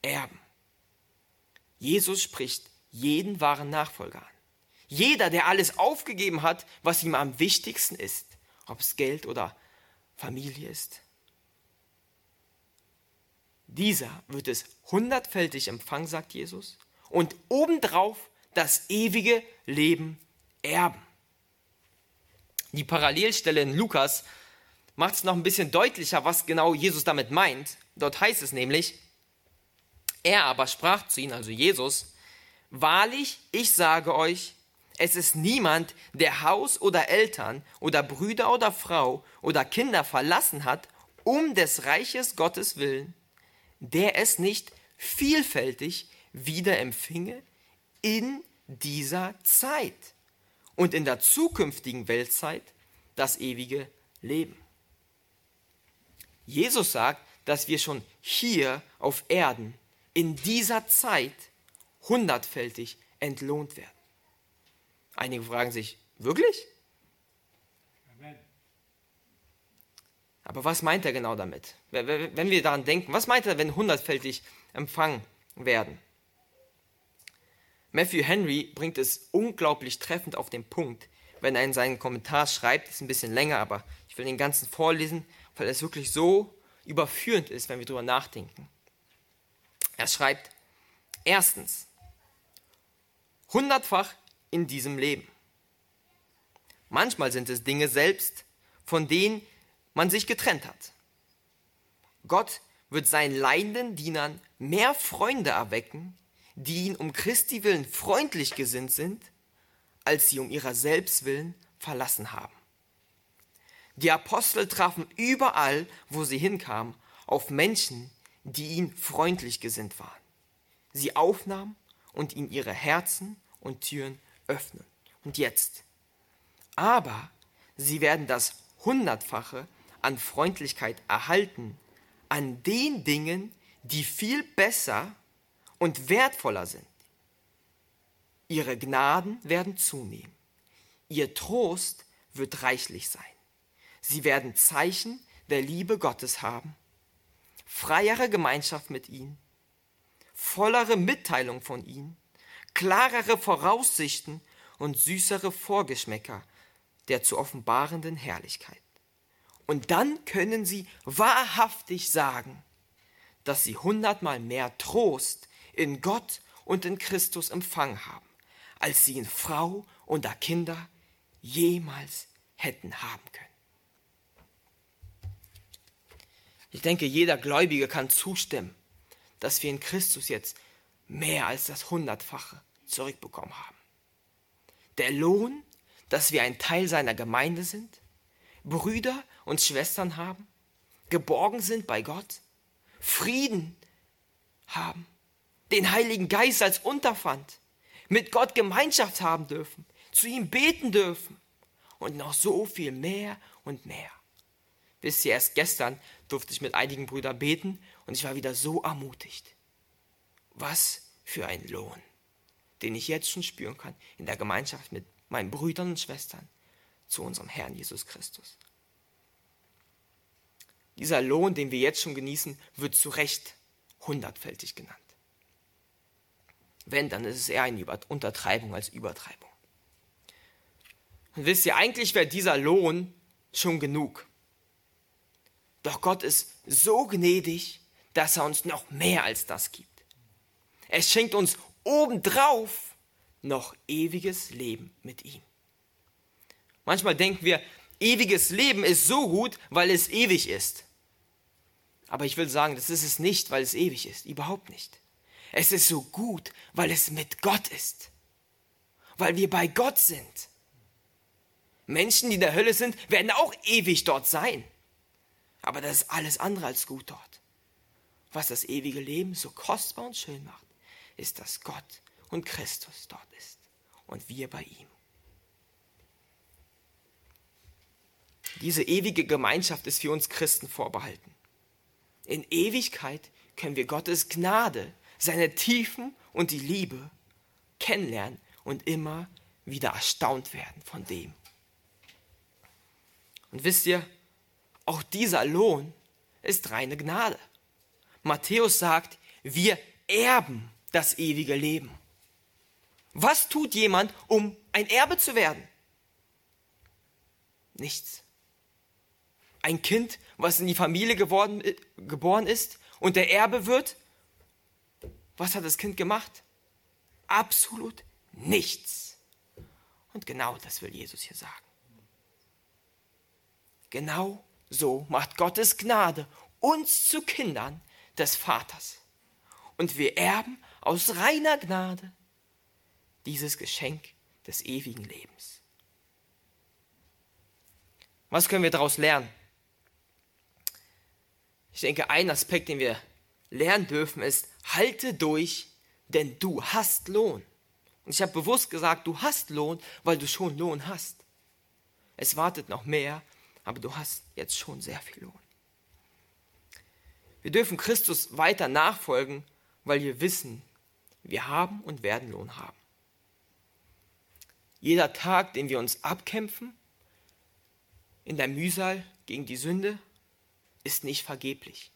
erben. Jesus spricht jeden wahren Nachfolger an. Jeder, der alles aufgegeben hat, was ihm am wichtigsten ist, ob es Geld oder Familie ist. Dieser wird es hundertfältig empfangen, sagt Jesus, und obendrauf das ewige Leben erben. Die Parallelstelle in Lukas macht es noch ein bisschen deutlicher, was genau Jesus damit meint. Dort heißt es nämlich, er aber sprach zu ihnen, also Jesus, Wahrlich, ich sage euch, es ist niemand, der Haus oder Eltern oder Brüder oder Frau oder Kinder verlassen hat, um des Reiches Gottes willen, der es nicht vielfältig wieder empfinge in dieser Zeit und in der zukünftigen Weltzeit das ewige Leben. Jesus sagt, dass wir schon hier auf Erden in dieser Zeit hundertfältig entlohnt werden. Einige fragen sich, wirklich? Aber was meint er genau damit? Wenn wir daran denken, was meint er, wenn hundertfältig empfangen werden? Matthew Henry bringt es unglaublich treffend auf den Punkt, wenn er in seinen Kommentar schreibt, ist ein bisschen länger, aber ich will den ganzen vorlesen, weil es wirklich so überführend ist, wenn wir darüber nachdenken. Er schreibt, erstens, hundertfach in diesem Leben. Manchmal sind es Dinge selbst, von denen man sich getrennt hat. Gott wird seinen leidenden Dienern mehr Freunde erwecken, die ihn um Christi willen freundlich gesinnt sind, als sie um ihrer selbst willen verlassen haben. Die Apostel trafen überall, wo sie hinkamen, auf Menschen, die ihnen freundlich gesinnt waren. sie aufnahmen und ihm ihre Herzen und Türen öffnen. Und jetzt. Aber sie werden das Hundertfache an Freundlichkeit erhalten, an den Dingen, die viel besser und wertvoller sind. Ihre Gnaden werden zunehmen. Ihr Trost wird reichlich sein. Sie werden Zeichen der Liebe Gottes haben, freiere Gemeinschaft mit ihm, vollere Mitteilung von ihm, klarere Voraussichten und süßere Vorgeschmäcker der zu offenbarenden Herrlichkeit. Und dann können sie wahrhaftig sagen, dass sie hundertmal mehr Trost in Gott und in Christus empfangen haben, als sie in Frau und Kinder jemals hätten haben können. Ich denke, jeder Gläubige kann zustimmen, dass wir in Christus jetzt mehr als das Hundertfache zurückbekommen haben. Der Lohn, dass wir ein Teil seiner Gemeinde sind, Brüder und Schwestern haben, geborgen sind bei Gott, Frieden haben, den Heiligen Geist als Unterpfand, mit Gott Gemeinschaft haben dürfen, zu ihm beten dürfen und noch so viel mehr und mehr. Wisst ihr, erst gestern durfte ich mit einigen Brüdern beten und ich war wieder so ermutigt. Was für ein Lohn, den ich jetzt schon spüren kann in der Gemeinschaft mit meinen Brüdern und Schwestern zu unserem Herrn Jesus Christus. Dieser Lohn, den wir jetzt schon genießen, wird zu Recht hundertfältig genannt. Wenn, dann ist es eher eine Untertreibung als Übertreibung. Und wisst ihr, eigentlich wäre dieser Lohn schon genug. Doch Gott ist so gnädig, dass er uns noch mehr als das gibt. Er schenkt uns obendrauf noch ewiges Leben mit ihm. Manchmal denken wir, ewiges Leben ist so gut, weil es ewig ist. Aber ich will sagen, das ist es nicht, weil es ewig ist. Überhaupt nicht. Es ist so gut, weil es mit Gott ist. Weil wir bei Gott sind. Menschen, die in der Hölle sind, werden auch ewig dort sein. Aber das ist alles andere als gut dort. Was das ewige Leben so kostbar und schön macht, ist, dass Gott und Christus dort ist und wir bei ihm. Diese ewige Gemeinschaft ist für uns Christen vorbehalten. In Ewigkeit können wir Gottes Gnade, seine Tiefen und die Liebe kennenlernen und immer wieder erstaunt werden von dem. Und wisst ihr, auch dieser Lohn ist reine Gnade. Matthäus sagt, wir erben das ewige Leben. Was tut jemand, um ein Erbe zu werden? Nichts. Ein Kind, was in die Familie geworden, äh, geboren ist und der Erbe wird, was hat das Kind gemacht? Absolut nichts. Und genau das will Jesus hier sagen. Genau so macht Gottes Gnade uns zu Kindern des Vaters. Und wir erben aus reiner Gnade dieses Geschenk des ewigen Lebens. Was können wir daraus lernen? Ich denke, ein Aspekt, den wir lernen dürfen, ist, halte durch, denn du hast Lohn. Und ich habe bewusst gesagt, du hast Lohn, weil du schon Lohn hast. Es wartet noch mehr, aber du hast jetzt schon sehr viel Lohn. Wir dürfen Christus weiter nachfolgen, weil wir wissen, wir haben und werden Lohn haben. Jeder Tag, den wir uns abkämpfen, in der Mühsal gegen die Sünde, ist nicht vergeblich.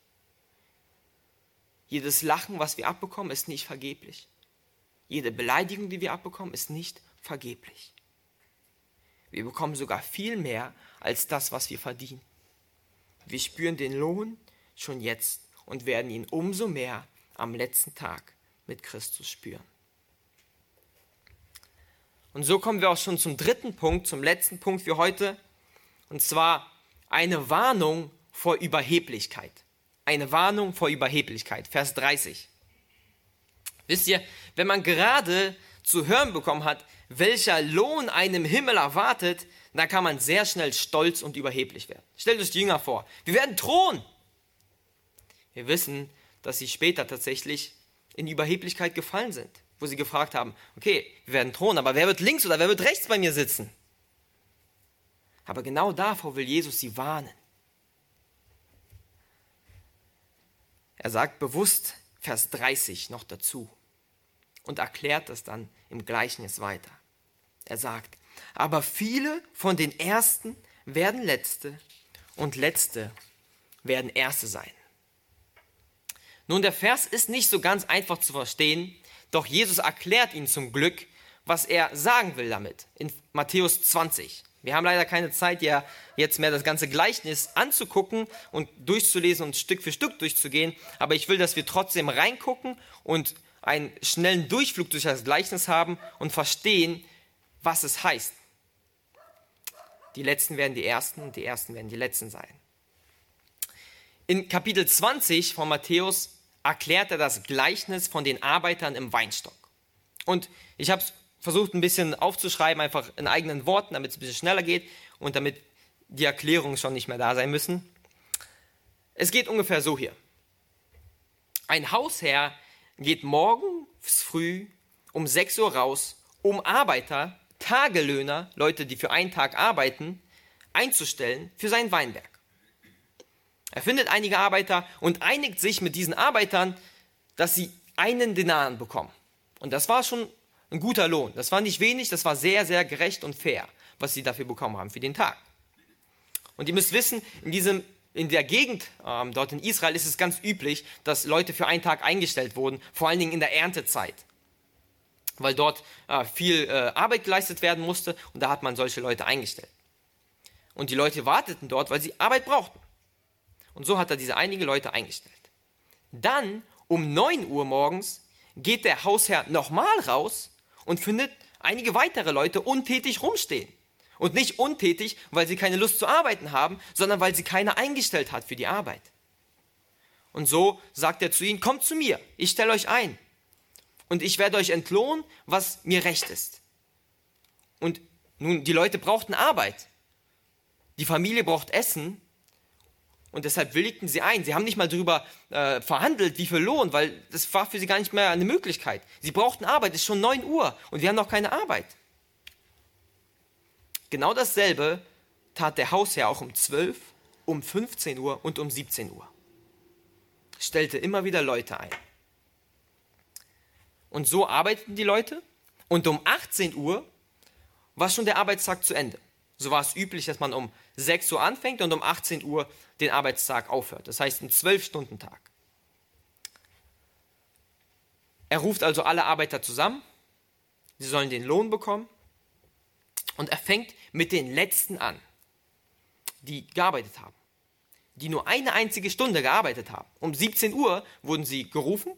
Jedes Lachen, was wir abbekommen, ist nicht vergeblich. Jede Beleidigung, die wir abbekommen, ist nicht vergeblich. Wir bekommen sogar viel mehr als das, was wir verdienen. Wir spüren den Lohn schon jetzt und werden ihn umso mehr am letzten Tag mit Christus spüren. Und so kommen wir auch schon zum dritten Punkt, zum letzten Punkt für heute, und zwar eine Warnung vor Überheblichkeit. Eine Warnung vor Überheblichkeit, Vers 30. Wisst ihr, wenn man gerade zu hören bekommen hat, welcher Lohn einem Himmel erwartet, dann kann man sehr schnell stolz und überheblich werden. Stellt euch die Jünger vor. Wir werden thronen. Wir wissen, dass sie später tatsächlich in Überheblichkeit gefallen sind, wo sie gefragt haben, okay, wir werden thronen, aber wer wird links oder wer wird rechts bei mir sitzen? Aber genau davor will Jesus sie warnen. Er sagt bewusst Vers 30 noch dazu und erklärt das dann im Gleichnis weiter. Er sagt, aber viele von den Ersten werden Letzte und Letzte werden Erste sein. Nun, der Vers ist nicht so ganz einfach zu verstehen, doch Jesus erklärt ihn zum Glück, was er sagen will damit in Matthäus 20. Wir haben leider keine Zeit, ja jetzt mehr das ganze Gleichnis anzugucken und durchzulesen und Stück für Stück durchzugehen, aber ich will, dass wir trotzdem reingucken und einen schnellen Durchflug durch das Gleichnis haben und verstehen, was es heißt. Die Letzten werden die Ersten und die Ersten werden die Letzten sein. In Kapitel 20 von Matthäus erklärt er das Gleichnis von den Arbeitern im Weinstock. Und ich habe es versucht ein bisschen aufzuschreiben, einfach in eigenen Worten, damit es ein bisschen schneller geht und damit die Erklärungen schon nicht mehr da sein müssen. Es geht ungefähr so hier. Ein Hausherr geht morgens früh um 6 Uhr raus, um Arbeiter, Tagelöhner, Leute, die für einen Tag arbeiten, einzustellen für sein Weinberg. Er findet einige Arbeiter und einigt sich mit diesen Arbeitern, dass sie einen Denar bekommen. Und das war schon ein guter Lohn. Das war nicht wenig, das war sehr, sehr gerecht und fair, was sie dafür bekommen haben für den Tag. Und ihr müsst wissen, in, diesem, in der Gegend ähm, dort in Israel ist es ganz üblich, dass Leute für einen Tag eingestellt wurden, vor allen Dingen in der Erntezeit. Weil dort äh, viel äh, Arbeit geleistet werden musste und da hat man solche Leute eingestellt. Und die Leute warteten dort, weil sie Arbeit brauchten. Und so hat er diese einige Leute eingestellt. Dann um 9 Uhr morgens geht der Hausherr nochmal raus und findet einige weitere Leute untätig rumstehen. Und nicht untätig, weil sie keine Lust zu arbeiten haben, sondern weil sie keiner eingestellt hat für die Arbeit. Und so sagt er zu ihnen, kommt zu mir, ich stelle euch ein. Und ich werde euch entlohnen, was mir recht ist. Und nun, die Leute brauchten Arbeit. Die Familie braucht Essen und deshalb willigten sie ein. Sie haben nicht mal darüber äh, verhandelt, wie viel Lohn, weil das war für sie gar nicht mehr eine Möglichkeit. Sie brauchten Arbeit, es ist schon 9 Uhr und wir haben noch keine Arbeit. Genau dasselbe tat der Hausherr auch um 12, um 15 Uhr und um 17 Uhr. Stellte immer wieder Leute ein. Und so arbeiteten die Leute und um 18 Uhr war schon der Arbeitstag zu Ende. So war es üblich, dass man um 6 Uhr anfängt und um 18 Uhr den Arbeitstag aufhört. Das heißt, ein 12-Stunden-Tag. Er ruft also alle Arbeiter zusammen. Sie sollen den Lohn bekommen. Und er fängt mit den Letzten an, die gearbeitet haben. Die nur eine einzige Stunde gearbeitet haben. Um 17 Uhr wurden sie gerufen,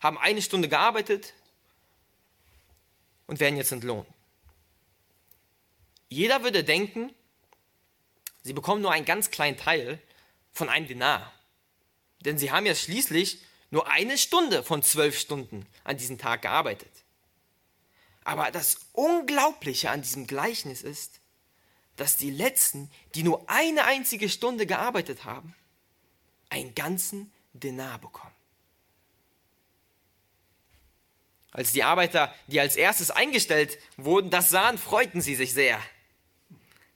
haben eine Stunde gearbeitet und werden jetzt entlohnt. Jeder würde denken, sie bekommen nur einen ganz kleinen Teil von einem Denar. Denn sie haben ja schließlich nur eine Stunde von zwölf Stunden an diesem Tag gearbeitet. Aber das Unglaubliche an diesem Gleichnis ist, dass die Letzten, die nur eine einzige Stunde gearbeitet haben, einen ganzen Denar bekommen. Als die Arbeiter, die als erstes eingestellt wurden, das sahen, freuten sie sich sehr.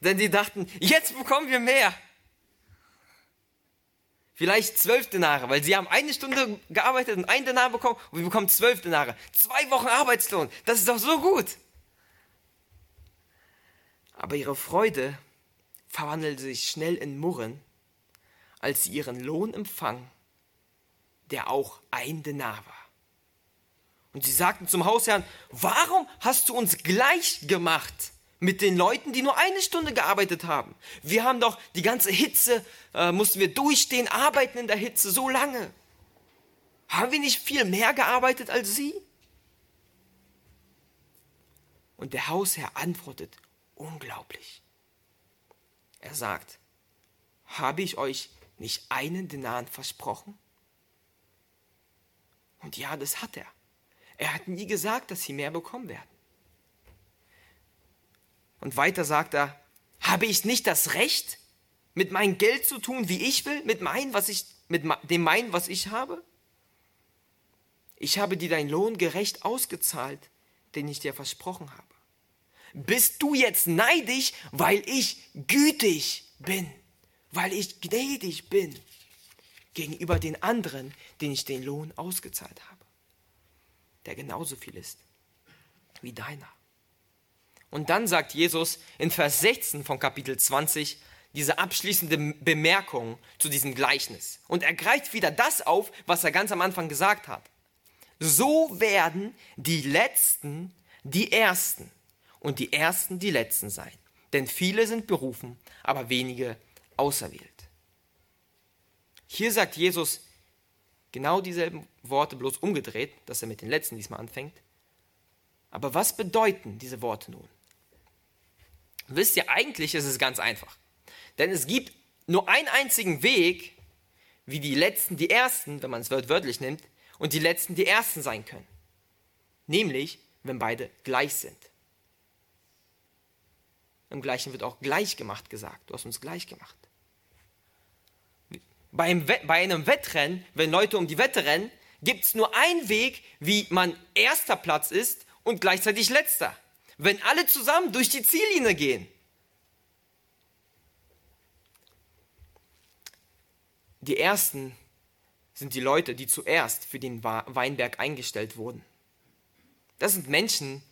Denn sie dachten, jetzt bekommen wir mehr. Vielleicht zwölf Denare, weil sie haben eine Stunde gearbeitet und ein Denar bekommen und wir bekommen zwölf Denare. Zwei Wochen Arbeitslohn, das ist doch so gut. Aber ihre Freude verwandelte sich schnell in Murren, als sie ihren Lohn empfangen, der auch ein Denar war. Und sie sagten zum Hausherrn, warum hast du uns gleich gemacht? Mit den Leuten, die nur eine Stunde gearbeitet haben. Wir haben doch die ganze Hitze, äh, mussten wir durchstehen, arbeiten in der Hitze so lange. Haben wir nicht viel mehr gearbeitet als sie? Und der Hausherr antwortet, unglaublich. Er sagt, habe ich euch nicht einen Denar versprochen? Und ja, das hat er. Er hat nie gesagt, dass sie mehr bekommen werden. Und weiter sagt er, habe ich nicht das Recht, mit meinem Geld zu tun, wie ich will, mit, mein, was ich, mit dem mein, was ich habe? Ich habe dir deinen Lohn gerecht ausgezahlt, den ich dir versprochen habe. Bist du jetzt neidisch, weil ich gütig bin, weil ich gnädig bin gegenüber den anderen, denen ich den Lohn ausgezahlt habe, der genauso viel ist wie deiner? Und dann sagt Jesus in Vers 16 von Kapitel 20, diese abschließende Bemerkung zu diesem Gleichnis. Und er greift wieder das auf, was er ganz am Anfang gesagt hat. So werden die Letzten die Ersten und die Ersten die Letzten sein. Denn viele sind berufen, aber wenige auserwählt. Hier sagt Jesus genau dieselben Worte, bloß umgedreht, dass er mit den Letzten diesmal anfängt. Aber was bedeuten diese Worte nun? Wisst ihr, eigentlich ist es ganz einfach. Denn es gibt nur einen einzigen Weg, wie die Letzten die Ersten, wenn man es wörtlich nimmt, und die Letzten die Ersten sein können. Nämlich, wenn beide gleich sind. Im Gleichen wird auch gleich gemacht gesagt. Du hast uns gleich gemacht. Bei einem, bei einem Wettrennen, wenn Leute um die Wette rennen, gibt es nur einen Weg, wie man erster Platz ist und gleichzeitig letzter. Wenn alle zusammen durch die Ziellinie gehen. Die ersten sind die Leute, die zuerst für den Weinberg eingestellt wurden. Das sind Menschen,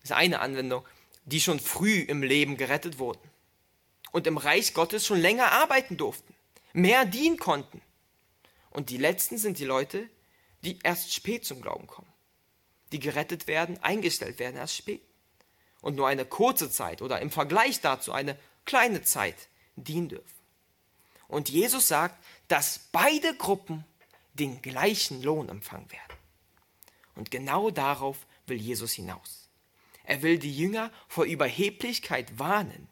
das ist eine Anwendung, die schon früh im Leben gerettet wurden und im Reich Gottes schon länger arbeiten durften, mehr dienen konnten. Und die letzten sind die Leute, die erst spät zum Glauben kommen, die gerettet werden, eingestellt werden erst spät und nur eine kurze Zeit oder im Vergleich dazu eine kleine Zeit dienen dürfen. Und Jesus sagt, dass beide Gruppen den gleichen Lohn empfangen werden. Und genau darauf will Jesus hinaus. Er will die Jünger vor Überheblichkeit warnen.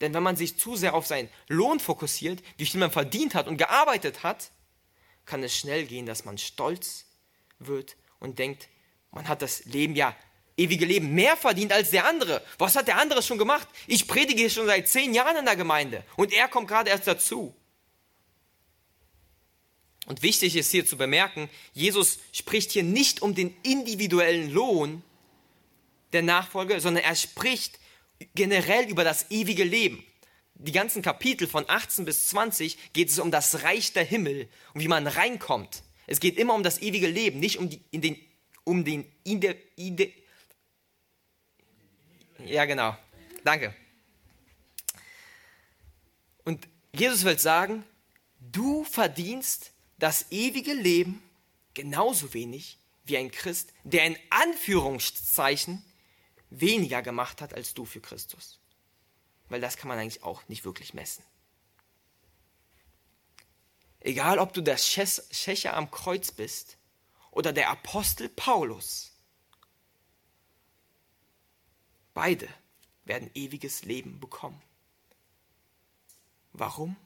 Denn wenn man sich zu sehr auf seinen Lohn fokussiert, durch den man verdient hat und gearbeitet hat, kann es schnell gehen, dass man stolz wird und denkt, man hat das Leben ja ewige Leben mehr verdient als der andere. Was hat der andere schon gemacht? Ich predige hier schon seit zehn Jahren in der Gemeinde und er kommt gerade erst dazu. Und wichtig ist hier zu bemerken, Jesus spricht hier nicht um den individuellen Lohn der Nachfolge, sondern er spricht generell über das ewige Leben. Die ganzen Kapitel von 18 bis 20 geht es um das Reich der Himmel und wie man reinkommt. Es geht immer um das ewige Leben, nicht um, die, in den, um den Ide, Ide, ja, genau. Danke. Und Jesus will sagen, du verdienst das ewige Leben genauso wenig wie ein Christ, der in Anführungszeichen weniger gemacht hat als du für Christus. Weil das kann man eigentlich auch nicht wirklich messen. Egal, ob du der Schächer am Kreuz bist oder der Apostel Paulus, beide werden ewiges Leben bekommen. Warum?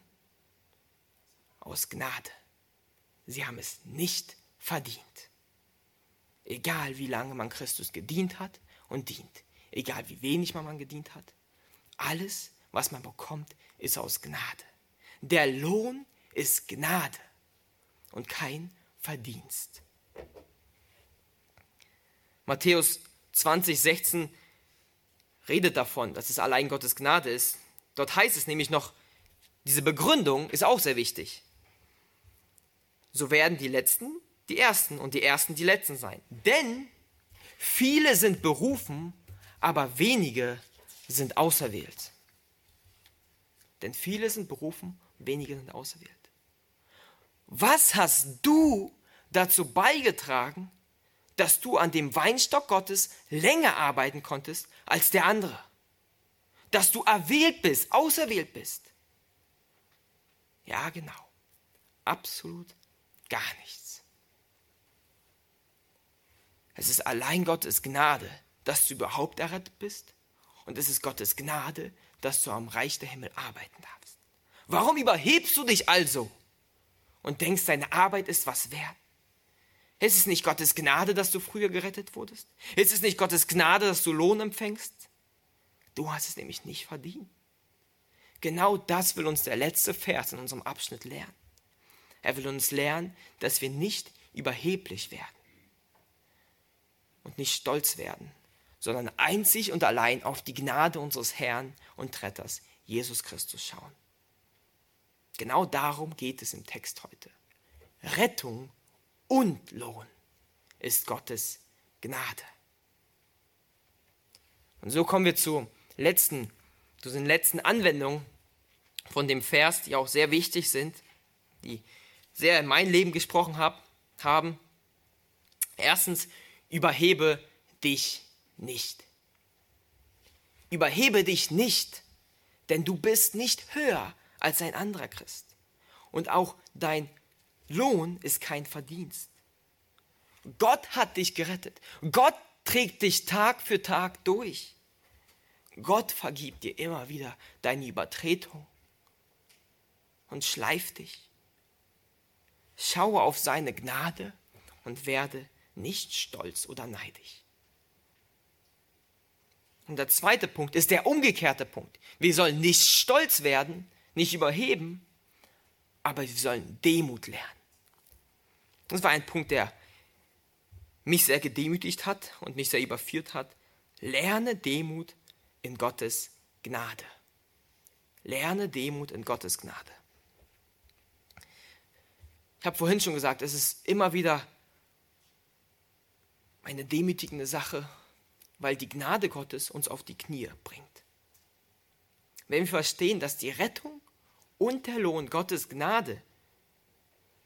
Aus Gnade. Sie haben es nicht verdient. Egal wie lange man Christus gedient hat und dient, egal wie wenig man gedient hat, alles, was man bekommt, ist aus Gnade. Der Lohn ist Gnade und kein Verdienst. Matthäus 20, 16 redet davon, dass es allein Gottes Gnade ist. Dort heißt es nämlich noch, diese Begründung ist auch sehr wichtig so werden die Letzten die Ersten und die Ersten die Letzten sein. Denn viele sind berufen, aber wenige sind auserwählt. Denn viele sind berufen, wenige sind auserwählt. Was hast du dazu beigetragen, dass du an dem Weinstock Gottes länger arbeiten konntest als der andere? Dass du erwählt bist, auserwählt bist? Ja, genau. Absolut Gar nichts. Es ist allein Gottes Gnade, dass du überhaupt errettet bist. Und es ist Gottes Gnade, dass du am Reich der Himmel arbeiten darfst. Warum überhebst du dich also und denkst, deine Arbeit ist was wert? Ist es nicht Gottes Gnade, dass du früher gerettet wurdest? Ist es nicht Gottes Gnade, dass du Lohn empfängst? Du hast es nämlich nicht verdient. Genau das will uns der letzte Vers in unserem Abschnitt lernen. Er will uns lernen, dass wir nicht überheblich werden. und nicht stolz werden, sondern einzig und allein auf die Gnade unseres Herrn und Retters, Jesus Christus, schauen. Genau darum geht es im Text heute. Rettung und Lohn ist Gottes Gnade. Und so kommen wir zur letzten, zu den letzten Anwendungen von dem Vers, die auch sehr wichtig sind, die sehr in mein Leben gesprochen hab, haben. Erstens, überhebe dich nicht. Überhebe dich nicht, denn du bist nicht höher als ein anderer Christ. Und auch dein Lohn ist kein Verdienst. Gott hat dich gerettet. Gott trägt dich Tag für Tag durch. Gott vergibt dir immer wieder deine Übertretung und schleift dich. Schaue auf seine Gnade und werde nicht stolz oder neidisch. Und der zweite Punkt ist der umgekehrte Punkt. Wir sollen nicht stolz werden, nicht überheben, aber wir sollen Demut lernen. Das war ein Punkt, der mich sehr gedemütigt hat und mich sehr überführt hat. Lerne Demut in Gottes Gnade. Lerne Demut in Gottes Gnade. Ich habe vorhin schon gesagt, es ist immer wieder eine demütigende Sache, weil die Gnade Gottes uns auf die Knie bringt. Wenn wir verstehen, dass die Rettung und der Lohn Gottes Gnade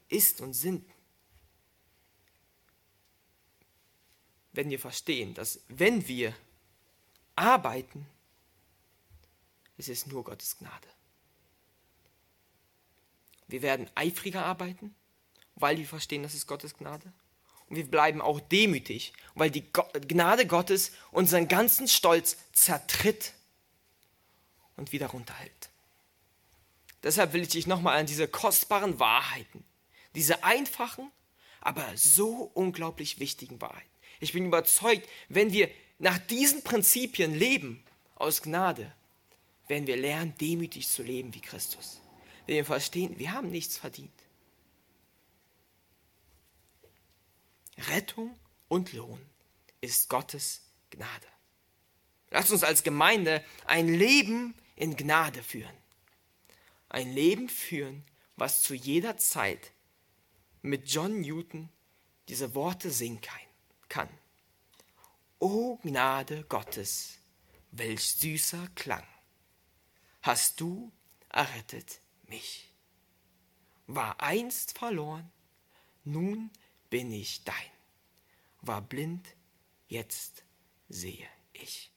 ist und sind, wenn wir verstehen, dass wenn wir arbeiten, es ist nur Gottes Gnade. Wir werden eifriger arbeiten, weil wir verstehen, das ist Gottes Gnade. Und wir bleiben auch demütig, weil die Gnade Gottes unseren ganzen Stolz zertritt und wieder runterhält. Deshalb will ich dich nochmal an diese kostbaren Wahrheiten, diese einfachen, aber so unglaublich wichtigen Wahrheiten. Ich bin überzeugt, wenn wir nach diesen Prinzipien leben, aus Gnade, werden wir lernen, demütig zu leben wie Christus. Wenn wir verstehen, wir haben nichts verdient. Rettung und Lohn ist Gottes Gnade. Lasst uns als Gemeinde ein Leben in Gnade führen. Ein Leben führen, was zu jeder Zeit mit John Newton diese Worte singen kann. O Gnade Gottes, welch süßer Klang, hast du errettet mich. War einst verloren, nun bin ich dein. War blind, jetzt sehe ich.